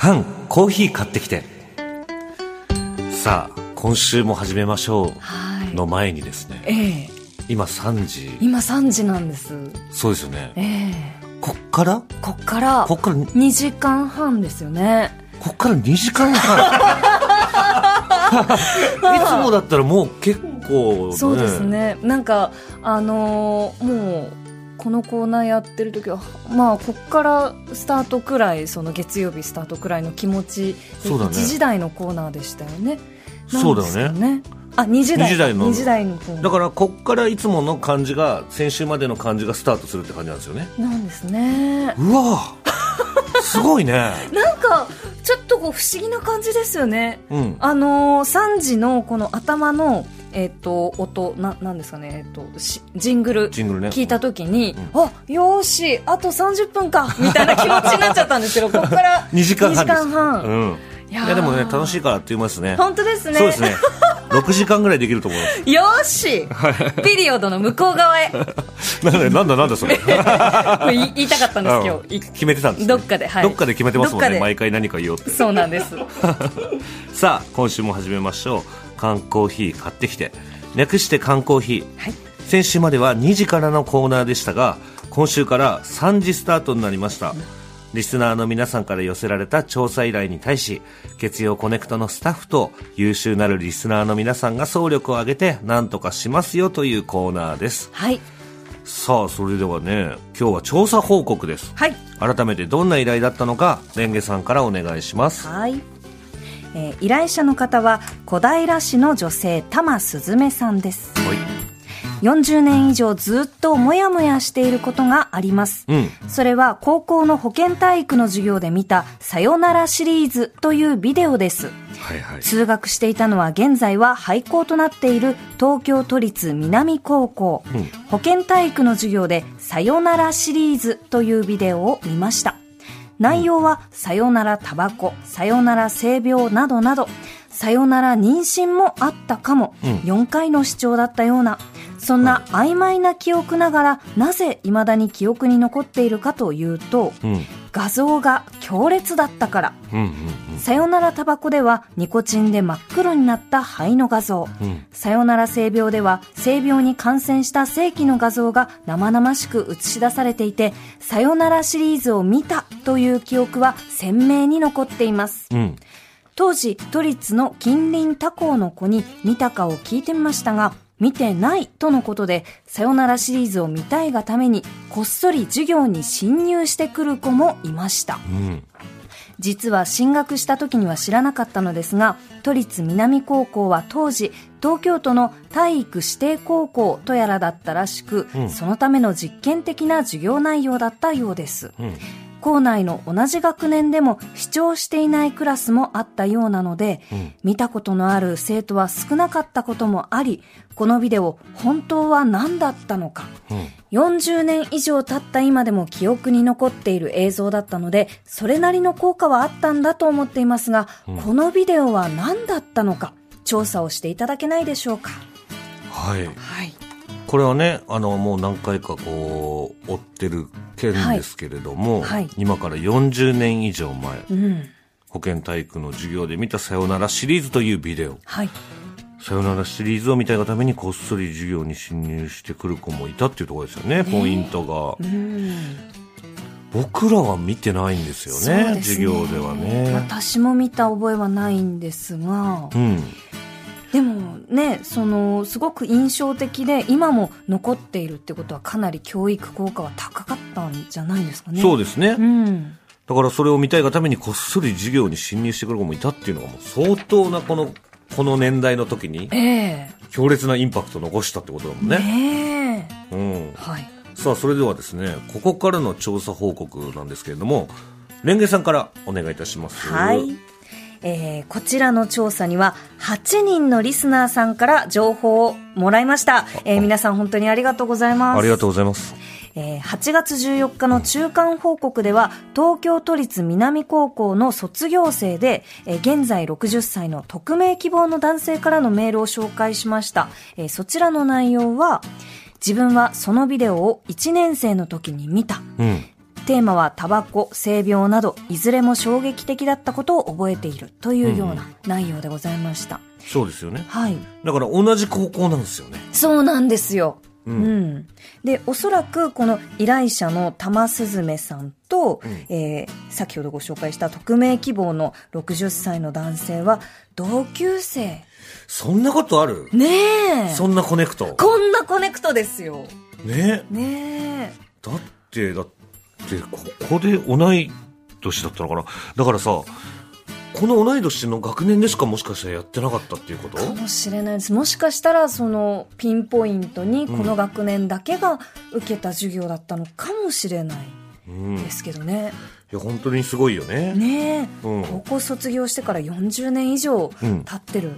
缶コーヒー買ってきて。さあ今週も始めましょう。の前にですね、ええ。今3時。今3時なんです。そうですよね。ええ。こっから？こっからこっから？2時間半ですよね。こっから2時間半。いつもだったらもう結構、ね、そうですね。なんか、あのーもう、このコーナーやってる時は、まあ、こっからスタートくらい、その月曜日スタートくらいの気持ち、そうだね1時台のコーナーでしたよね。そうだよね。あ、2時台。2時台の2時台の。だからこっからいつもの感じが先週までの感じがスタートするって感じなんですよねなんですね。うわすごいね。なんか、ちょっとこう不思議な感じですよね。うん。あのー、3時のこの頭の、えっ、と、音、な、なんですかね、えっ、と、しジングル。ジングルね。聞いたときに、あ、よーし、あと30分か、みたいな気持ちになっちゃったんですけど、ここから2時間半です。2時間半。うん。いやー。いやでもね楽しいからって言いますね。本当ですね。そうですね6時間ぐらいできると思います。よーし、ピリオドの向こう側へ。なんだなんだなんだそれ。言いたかったんです、今うん日。い決めてたんですね。どっかではい。どっかで決めてますもんね。毎回何か言おうって。そうなんです。さあ今週も始めましょう。缶コーヒー買ってきて。略して缶コーヒー、はい。先週までは2時からのコーナーでしたが今週から3時スタートになりました、リスナーの皆さんから寄せられた調査依頼に対し月曜コネクトのスタッフと優秀なるリスナーの皆さんが総力を挙げて何とかしますよというコーナーですはい。さあそれではね今日は調査報告ですはい。改めてどんな依頼だったのかレンゲさんからお願いしますはい。えー依頼者の方は小平市の女性玉すずめさんですはい40年以上ずっともやもやしていることがあります、うん。それは高校の保健体育の授業で見たさよならシリーズというビデオです。はいはい。通学していたのは現在は廃校となっている東京都立南高校、うん。保健体育の授業でさよならシリーズというビデオを見ました。内容はさよならタバコさよなら性病などなどさよなら妊娠もあったかも、うん。4回の視聴だったようなそんな曖昧な記憶ながらなぜ未だに記憶に残っているかというと、うん。画像が強烈だったから。うんうんさよならタバコではニコチンで真っ黒になった肺の画像。うん。さよなら性病では性病に感染した正規の画像が生々しく映し出されていて、さよならシリーズを見たという記憶は鮮明に残っています。うん。当時、都立の近隣他校の子に見たかを聞いてみましたが、見てないとのことで、さよならシリーズを見たいがために、こっそり授業に侵入してくる子もいました。うん。実は進学した時には知らなかったのですが都立南高校は当時東京都の体育指定高校とやらだったらしく、うん。そのための実験的な授業内容だったようです。うん校内の同じ学年でも視聴していないクラスもあったようなので、うん。見たことのある生徒は少なかったこともありこのビデオ本当は何だったのか。うん。40年以上経った今でも記憶に残っている映像だったので、それなりの効果はあったんだと思っていますが、このビデオは何だったのか、調査をしていただけないでしょうか。はい。はい。これはねあのもう何回かこう追ってる件ですけれども、はい。はい。今から40年以上前うん。保健体育の授業で見た「さよなら」シリーズというビデオ。はい。さよならシリーズを見たいがためにこっそり授業に侵入してくる子もいたっていうところですよね、ポイントが。うん。僕らは見てないんですよねそうです授業ではね。私も見た覚えはないんですがう、んでもね、その、すごく印象的で、今も残っているってことはかなり教育効果は高かったんじゃないですかね。そうですね、うん。だからそれを見たいがためにこっそり授業に侵入してくる子もいたっていうのがもう相当なこのこの年代の時にええ強烈なインパクトを残したってことだもんねねえ。うん、はい。さあそれではですねここからの調査報告なんですけれどもレンゲさんからお願いいたしますはい。えーこちらの調査には8人のリスナーさんから情報をもらいました。えー皆さん本当にありがとうございます。ありがとうございますえー8月14日の中間報告では、東京都立南高校の卒業生で、えー現在60歳の匿名希望の男性からのメールを紹介しました。えーそちらの内容は、自分はそのビデオを1年生の時に見た。うんテーマはタバコ、性病など、いずれも衝撃的だったことを覚えているというような内容でございました。そうですよねはい。だから同じ高校なんですよねそうなんですよ。ううんん。で、おそらくこの依頼者の玉すずめさんと、えー先ほどご紹介した匿名希望の60歳の男性は同級生。そんなことある？ねえ。そんな connect？こんな connect ですよ。ねねえ。だってだってここで同い年だったのかな？だからさこの同い年の学年でしかもしかしたらやってなかったっていうこと？かもしれないです。もしかしたら、その、ピンポイントに、この学年だけが受けた授業だったのかもしれないですけどね。や本当にすごいよね。ねえ、うん。高校卒業してから40年以上うん。経ってる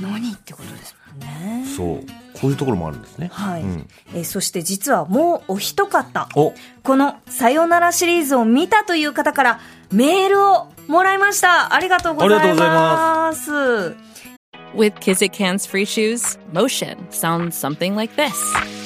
のにってことですもんね。そうこういうところもあるんですねはい、うんえーそして実はもうお一方、おこのさよならシリーズを見たという方からメールをもらいました。ありがとうございます。ありがとうございま With Kizik hands free shoes, motion sounds something like this.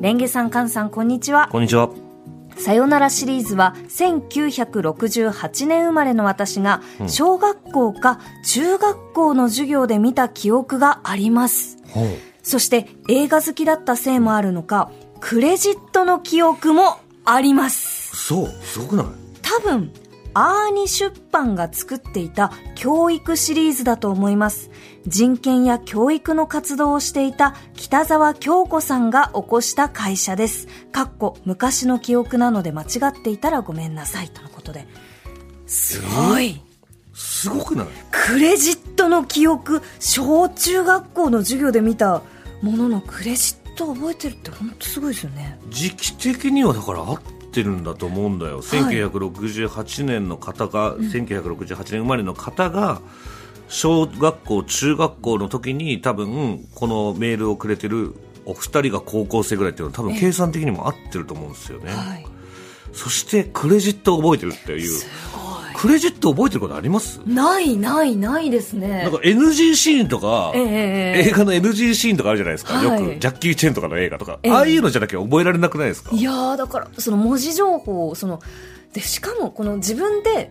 レンゲさん、カンさん、こんにちは。こんにちはさよならシリーズは1968年生まれの私が小学校か中学校の授業で見た記憶があります。ほうそして映画好きだったせいもあるのか、クレジットの記憶もあります。そうすごくない？多分、アーニ出版が作っていた教育シリーズだと思います。人権や教育の活動をしていた北沢京子さんが起こした会社です。かっこ昔の記憶なので間違っていたらごめんなさいとのことで。すごい。すごくない？クレジットの記憶、小中学校の授業で見たもののクレジットを覚えてるって本当すごいですよね。時期的にはだから合ってるんだと思うんだよ、1968年の方が、1968年生まれの方が小学校中学校の時に多分このメールをくれてるお二人が高校生ぐらいっていうのは多分計算的にも合ってると思うんですよね、はい。そしてクレジットを覚えてるっていうクレジット覚えてることあります？ない、ない、ないですね。なんか NG シーンとか、ええええ映画の NG シーンとかあるじゃないですか、はい。よくジャッキー・チェンとかの映画とか、ええ。ああいうのじゃなきゃ覚えられなくないですか？いやーだからその文字情報をそのでしかもこの自分で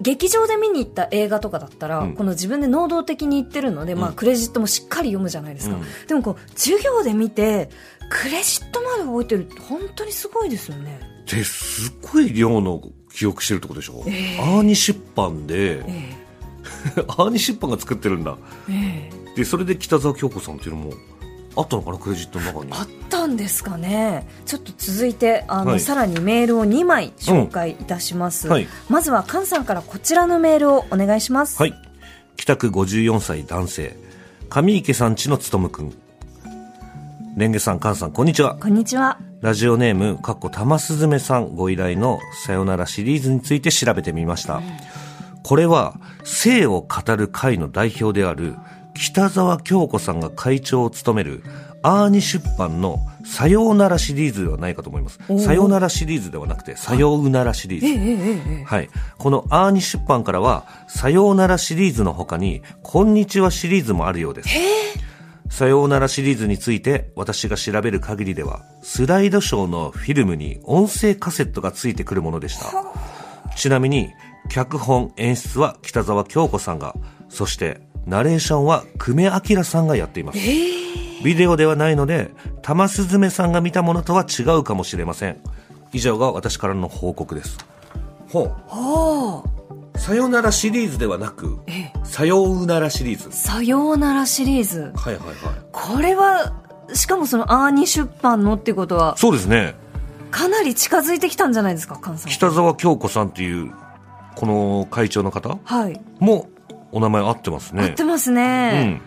劇場で見に行った映画とかだったら、うん。この自分で能動的に言ってるので、まあ、クレジットもしっかり読むじゃないですか、うん。でもこう授業で見てクレジットまで覚えてるって本当にすごいですよね。ですっごい量の記憶してるってことでしょ、ええ。アーニ出版で、え アーニ出版が作ってるんだ。ええ。えでそれで北沢京子さんっていうのもあったのかなクレジットの中に。あったんですかね。ちょっと続いてあの、はい。さらにメールを2枚紹介いたします、うんはい。まずは菅さんからこちらのメールをお願いします。はい。北区54歳男性。上池さんちのつとむくんレンゲさん菅さんこんにちはこんにちはラジオネームかっこ玉すずめさんご依頼のさよならシリーズについて調べてみました、これは性を語る会の代表である北沢京子さんが会長を務めるアーニ出版のさようならシリーズではないかと思います。さようならシリーズではなくて、さようならシリーズ。ええええええはい。このアーニ出版からは、さようならシリーズの他に、こんにちはシリーズもあるようです。さようならシリーズについて私が調べる限りでは、スライドショーのフィルムに音声カセットがついてくるものでした。ちなみに、脚本演出は北沢京子さんが、そしてナレーションは久米明さんがやっています。ビデオではないので玉すずめさんが見たものとは違うかもしれません。以上が私からの報告です。ほうさよならシリーズではなくええさようならシリーズさようならシリーズ。はいはいはいこれは、しかもそのアーニ出版のってことは、そうですねかなり近づいてきたんじゃないですか、菅さん。北沢京子さんっていうこの会長の方？はい。もお名前合ってますね合ってますうね。ん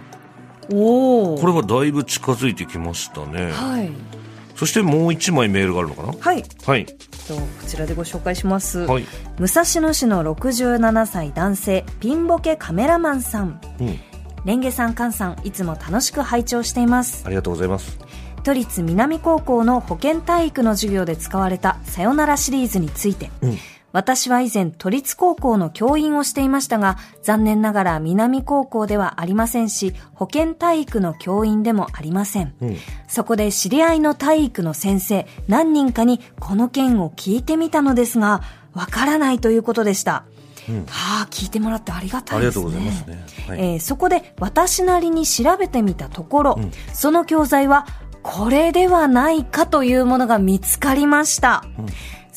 おお。これはだいぶ近づいてきましたねはい。そしてもう一枚メールがあるのかな？はい。はいとこちらでご紹介します。はい武蔵野市の67歳男性、ピンボケカメラマンさん。うんレンゲさん、カンさん、いつも楽しく拝聴しています。ありがとうございます都立南高校の保健体育の授業で使われたさよならシリーズについて、うん私は以前都立高校の教員をしていましたが、残念ながら南高校ではありませんし、保健体育の教員でもありません。うんそこで知り合いの体育の先生何人かにこの件を聞いてみたのですが、わからないということでした。はあ、聞いてもらってありがたいですね。ありがとうございますねはいえーそこで私なりに調べてみたところ、その教材はこれではないかというものが見つかりました。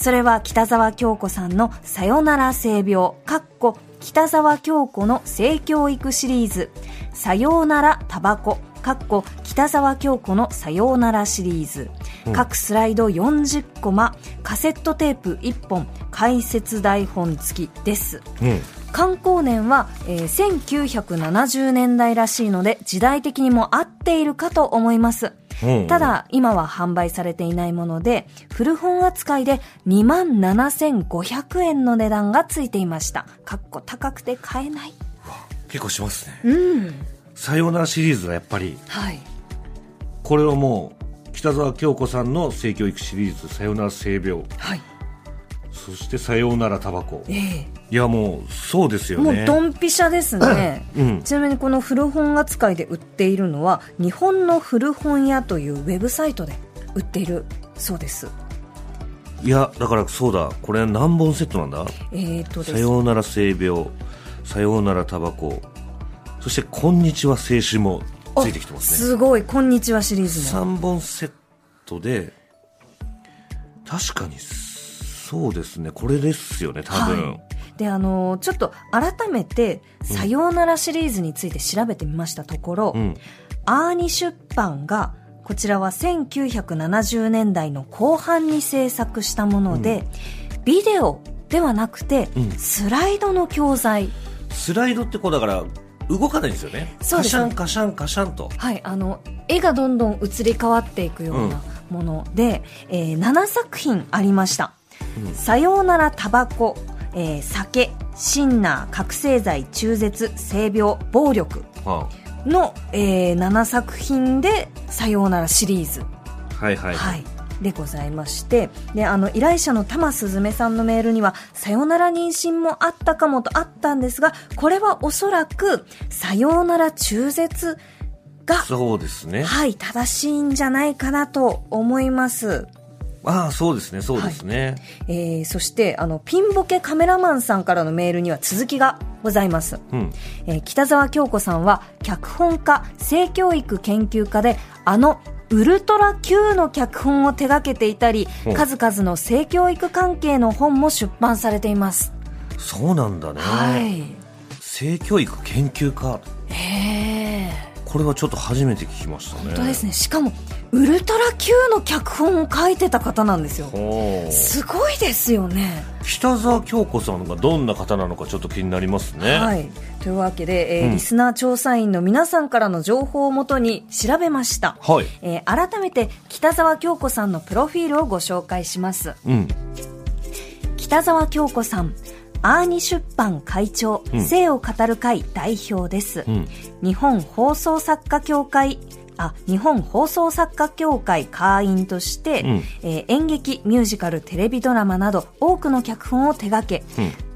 それは北沢京子さんのさよなら性病、かっこ北沢京子の性教育シリーズ、さようならタバコ、かっこ北沢京子のさようならシリーズ、各スライド40コマ、カセットテープ1本、解説台本付きです。うん観光年は、えー1970年代らしいので時代的にも合っているかと思います。うんただ、今は販売されていないもので、古本扱いで27,500円の値段がついていました。かっこ高くて買えない。結構しますねうん。さようならシリーズはやっぱりはい。これはもう北沢京子さんの性教育シリーズ「さようなら性病はい。」そして「さようならタバコ」ええ。いやもうそうですよもうねドンピシャですね。うん。ちなみにこの古本扱いで売っているのは、日本の古本屋というウェブサイトで売っているそうです。いやだからそうだ。これ何本セットなんだ？えーとさようなら性病さようならタバコ。そしてこんにちは青春もついてきてますね。すごい、こんにちはシリーズも。3本セットで確かにそうですね。これですよね多分、はい。で、あのーちょっと改めて、さようならシリーズについて調べてみましたところ、うん。アーニ出版が、こちらは1970年代の後半に制作したもので、ビデオではなくて、うん。スライドの教材。スライドってこうだから動かないんですよね。そうです。ねカシャンカシャンカシャンと。はい、あの、絵がどんどん移り変わっていくようなもので、えー7作品ありました。さようならタバコ、えー酒、シンナー、覚醒剤、中絶、性病、暴力はの、えー7作品で、さようならシリーズ。あはいはい、はい。でございまして、で、あの、依頼者の玉すずめさんのメールには、さよなら妊娠もあったかもとあったんですが、これはおそらく、さようなら中絶が、そうですねはい、正しいんじゃないかなと思います。ああそうですねそうですね、えー、そして、あの、ピンボケカメラマンさんからのメールには続きがございます。うんえー北沢京子さんは脚本家、性教育研究家で、あの、ウルトラ Q の脚本を手掛けていたりうん、数々の性教育関係の本も出版されています。そうなんだね、はい。性教育研究家へえ。これはちょっと初めて聞きましたね本当ですね。しかも、ウルトラ Q の脚本を書いてた方なんですよ。すごいですよね。北沢京子さんがどんな方なのかちょっと気になりますねはい。というわけで、えーうんリスナー調査員の皆さんからの情報をもとに調べました。はいえー改めて北沢京子さんのプロフィールをご紹介します。うん北沢京子さん、アーニ出版会長、うん性を語る会代表です。うん日本放送作家協会、あ、日本放送作家協会会員として、うん。えー演劇、ミュージカル、テレビドラマなど多くの脚本を手掛け、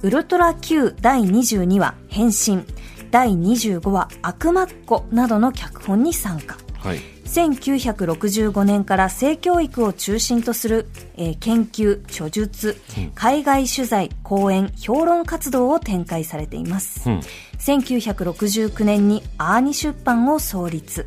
ウルトラ Q 第22話、変身、第25話、悪魔っ子などの脚本に参加。はい1965年から性教育を中心とする、えー研究、著述、海外取材、講演、評論活動を展開されています。うん1969年にアーニ出版を創立。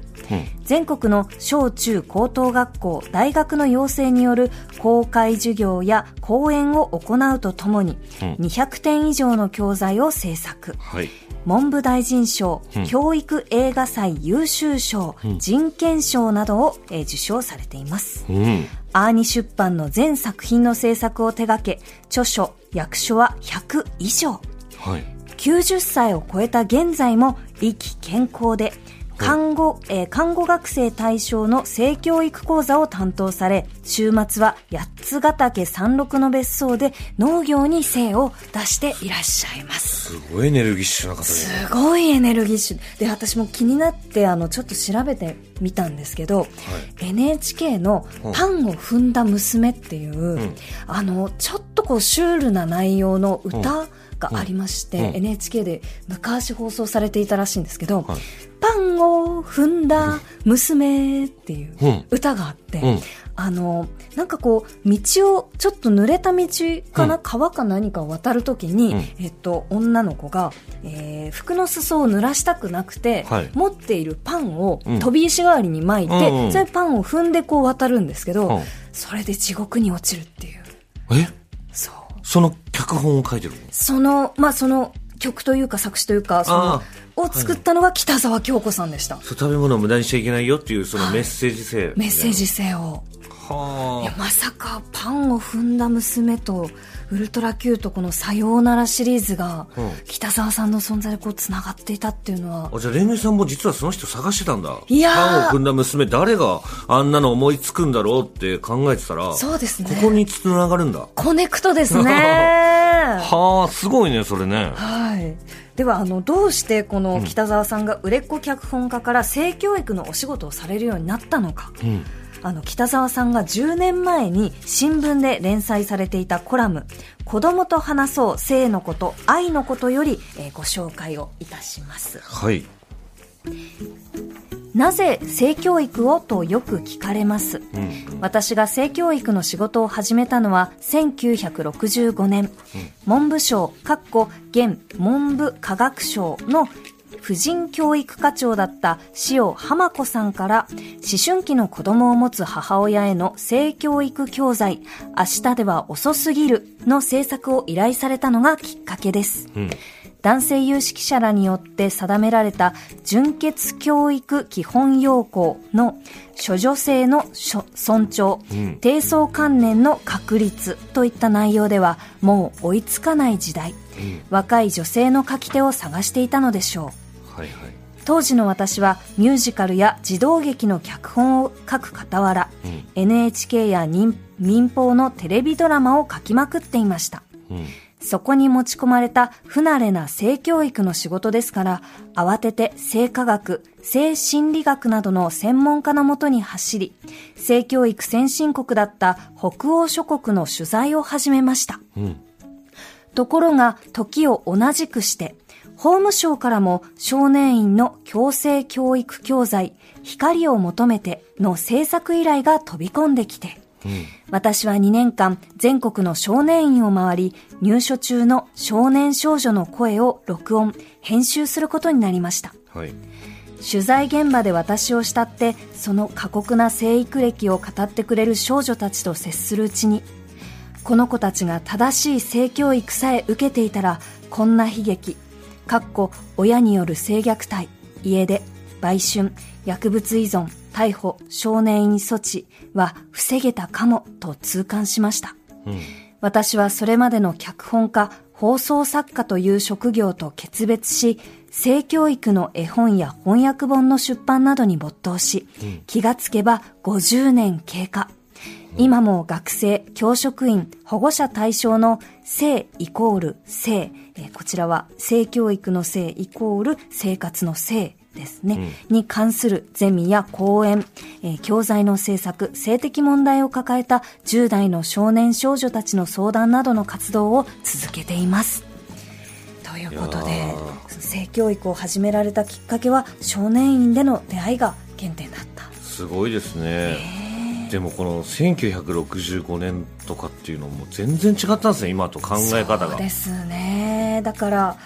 全国の小中高等学校、大学の要請による公開授業や講演を行うとともに、200点以上の教材を制作。はい文部大臣賞、教育映画祭優秀賞、人権賞などを、えー受賞されています。うんアーニ出版の全作品の制作を手掛け、著書、役所は100以上。はい90歳を超えた現在も意気健康で、看護、えー看護学生対象の性教育講座を担当され、週末は八つヶ岳山麓の別荘で農業に精を出していらっしゃいます。すごいエネルギッシュな方で。すすごいエネルギッシュ。で、私も気になって、あの、ちょっと調べてみたんですけど、NHK のパンを踏んだ娘っていう、あの、ちょっとこう、シュールな内容の歌がありまして、うん。うん。NHK で昔放送されていたらしいんですけど、はい。パンを踏んだ娘っていううん。歌があって、うん。あの、なんかこう、道を、ちょっと濡れた道かな、うん。川か何かを渡るときに、うん。えっと、女の子が、えー服の裾を濡らしたくなくて、はい。持っているパンをうん。飛び石代わりに巻いて、うんうんそれでパンを踏んでこう渡るんですけど、うん。それで地獄に落ちるっていう。え？そう。その脚本を書いてるの？その、まあ、その曲というか作詞というか、そのあ、を作ったのが北沢京子さんでした。そう食べ物を無駄にしちゃいけないよっていうそのメッセージ性、メッセージ性を。いやはまさかパンを踏んだ娘とウルトラ Q とこの「さようなら」シリーズがうん。北沢さんの存在でこうつながっていたっていうのは。ああじゃあレンゲさんも実はその人探してたんだ。いやー。パンを踏んだ娘誰があんなの思いつくんだろうって考えてたらそうですね。ここにつながるんだ。コネクトですね。はあすごいねそれね。はいではあのどうしてこの北沢さんが売れっ子脚本家から性教育のお仕事をされるようになったのか、ん。あの北沢さんが10年前に新聞で連載されていたコラム「子供と話そう性のこと愛のこと」より、えーご紹介をいたします。はいなぜ性教育をとよく聞かれます、私が性教育の仕事を始めたのは1965年、文部省かっこ現文部科学省の婦人教育課長だった塩浜子さんから思春期の子供を持つ母親への性教育教材明日では遅すぎるの制作を依頼されたのがきっかけです、男性有識者らによって定められた純潔教育基本要項の処女性の尊重、低層観念の確立といった内容ではもう追いつかない時代、若い女性の書き手を探していたのでしょう。はいはい。当時の私はミュージカルや児童劇の脚本を書く傍ら、NHK や民民放のテレビドラマを書きまくっていました、そこに持ち込まれた不慣れな性教育の仕事ですから、慌てて性科学、性心理学などの専門家のもとに走り、性教育先進国だった北欧諸国の取材を始めました。ところが、時を同じくして、法務省からも少年院の強制教育教材、光を求めての制作依頼が飛び込んできて、私は2年間全国の少年院を回り、入所中の少年少女の声を録音、編集することになりました。はい取材現場で私を慕って、その過酷な生育歴を語ってくれる少女たちと接するうちに、この子たちが正しい性教育さえ受けていたら、こんな悲劇、かっこ親による性虐待、家出、売春、薬物依存、逮捕、少年院措置は防げたかもと痛感しました。私はそれまでの脚本家、放送作家という職業と決別し、性教育の絵本や翻訳本の出版などに没頭し、気がつけば50年経過。今も学生、教職員、保護者対象の性イコール性、えーこちらは性教育の性イコール生活の性ですね、に関するゼミや講演、えー教材の制作、性的問題を抱えた10代の少年少女たちの相談などの活動を続けています。ということで、性教育を始められたきっかけは少年院での出会いが原点だった。すごいですね。でもこの1965年とかっていうのも全然違ったんですね今と考え方が。そうですね。だから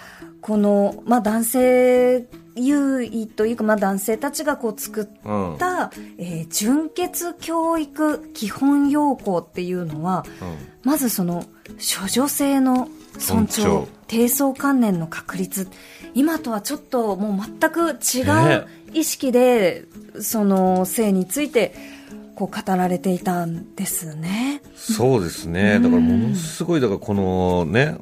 この、まあ、男性優位というか、まあ、男性たちがこう作った、えー純血教育基本要項っていうのは、まずその処女性の尊重低層観念の確立。今とはちょっともう全く違ね。う意識で、その性についてこう語られていたんですね。そうですね、だからものすごい、だからこのね、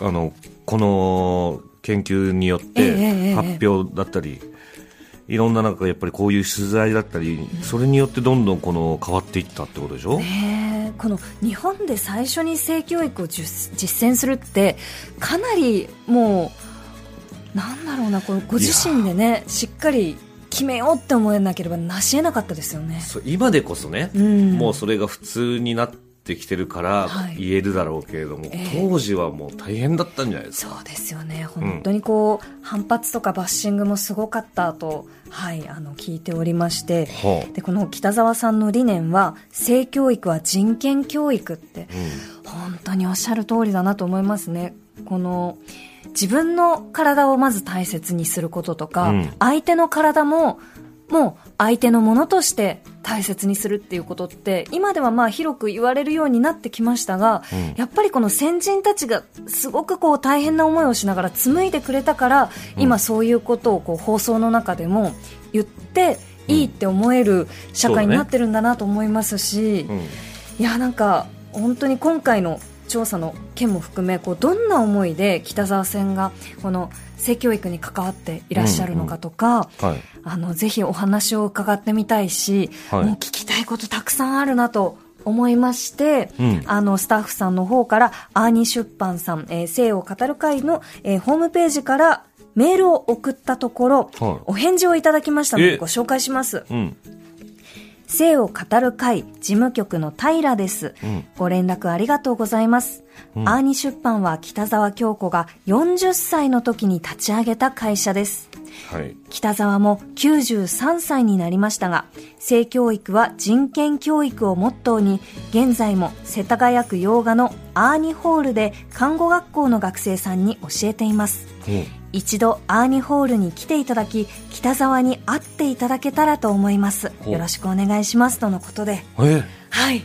あの、この研究によって発表だったり、いろんななんかやっぱりこういう取材だったり、それによってどんどんこの変わっていったってことでしょ、ねえこの日本で最初に性教育を実実践するってかなりもうなんだろうなこのご自身でねしっかり決めようって思えなければなし得なかったですよね。今でこそね、うん。もうそれが普通になってきてるからはい。言えるだろうけれども、ええ。当時はもう大変だったんじゃないですか。そうですよね。本当にこう、反発とかバッシングもすごかったと、はい、あの聞いておりまして、はあ。でこの北沢さんの理念は性教育は人権教育って、本当におっしゃる通りだなと思いますね。この自分の体をまず大切にすることとか、うん。相手の体ももう相手のものとして大切にするっていうことって今ではまあ広く言われるようになってきましたが、うん。やっぱりこの先人たちがすごくこう大変な思いをしながら紡いでくれたから、今そういうことをこう放送の中でも言っていいって思える社会になってるんだなと思いますし、うん。いやなんか本当に今回の調査の件も含めこうどんな思いで北沢さんがこの性教育に関わっていらっしゃるのかとか、はい。あのぜひお話を伺ってみたいし、はい。もう聞きたいことたくさんあるなと思いまして、うん。あのスタッフさんの方からアーニー出版さん、えー性を語る会の、えーホームページからメールを送ったところ、はい。お返事をいただきましたのえ。でご紹介します。うん性を語る会事務局の平です、うん。ご連絡ありがとうございます、アーニ出版は北沢京子が40歳の時に立ち上げた会社です。はい。北沢も93歳になりましたが性教育は人権教育をモットーに現在も世田谷区洋画のアーニホールで看護学校の学生さんに教えています。うん一度アーニホールに来ていただき北沢に会っていただけたらと思います。よろしくお願いしますとのことで。えはい。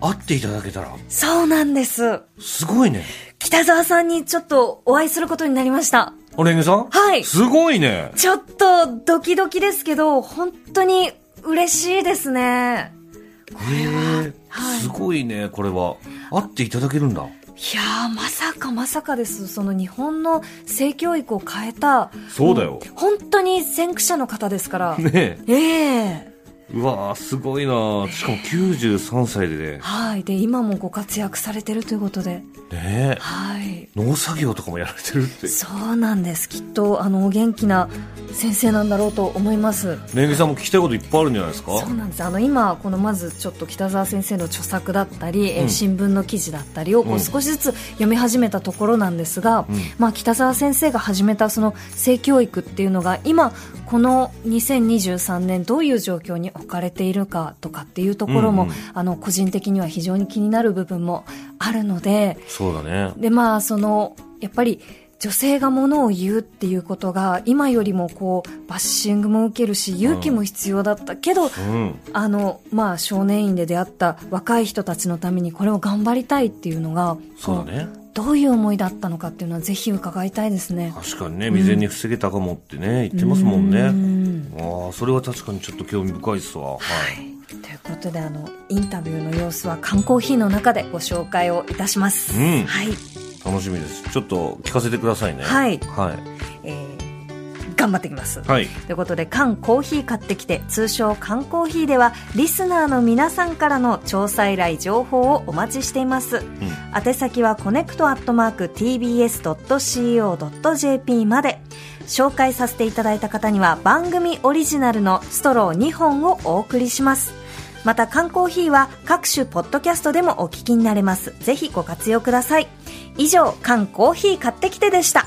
会っていただけたら？そうなんです。すごいね。北沢さんにちょっとお会いすることになりました。おレンゲさん？はい。すごいね。ちょっとドキドキですけど本当に嬉しいですね。へえ。はい。すごいねこれは。会っていただけるんだいやーまさかまさかです。その日本の性教育を変えた。そうだよ。も本当に先駆者の方ですから、ねえ。ええうわーすごいなしかも93歳でね。はい。で今もご活躍されてるということで。ねえ。はい。農作業とかもやられてるって。そうなんです。きっとあのお元気な先生なんだろうと思います。レンゲさんも聞きたいこといっぱいあるんじゃないですか？そうなんです。あの今このまずちょっと北澤先生の著作だったり、えーうん新聞の記事だったりをこううん。少しずつ読み始めたところなんですが、うん。まあ、北澤先生が始めたその性教育っていうのが今この2023年どういう状況に置かれているかとかっていうところも、うんうん。あの個人的には非常に気になる部分もあるのでそうだね。でまあそのやっぱり女性がものを言うっていうことが今よりもこうバッシングも受けるし勇気も必要だったけど、うん。あのまあ少年院で出会った若い人たちのためにこれを頑張りたいっていうのがそうだねどういう思いだったのかっていうのはぜひ伺いたいですね。確かにね未然に防げたかもってね言ってますもんね。うんああそれは確かにちょっと興味深いですわ。はい。ということであのインタビューの様子は缶コーヒーの中でご紹介をいたします。うん。はい、楽しみです。ちょっと聞かせてくださいね。はい。はい。えー頑張ってきます。はい。ということで缶コーヒー買ってきて通称缶コーヒーではリスナーの皆さんからの調査依頼情報をお待ちしています、宛先は connect アットマーク TBS.CO.JP まで。紹介させていただいた方には番組オリジナルのストロー2本をお送りします。また缶コーヒーは各種ポッドキャストでもお聞きになれます。ぜひご活用ください。以上缶コーヒー買ってきてでした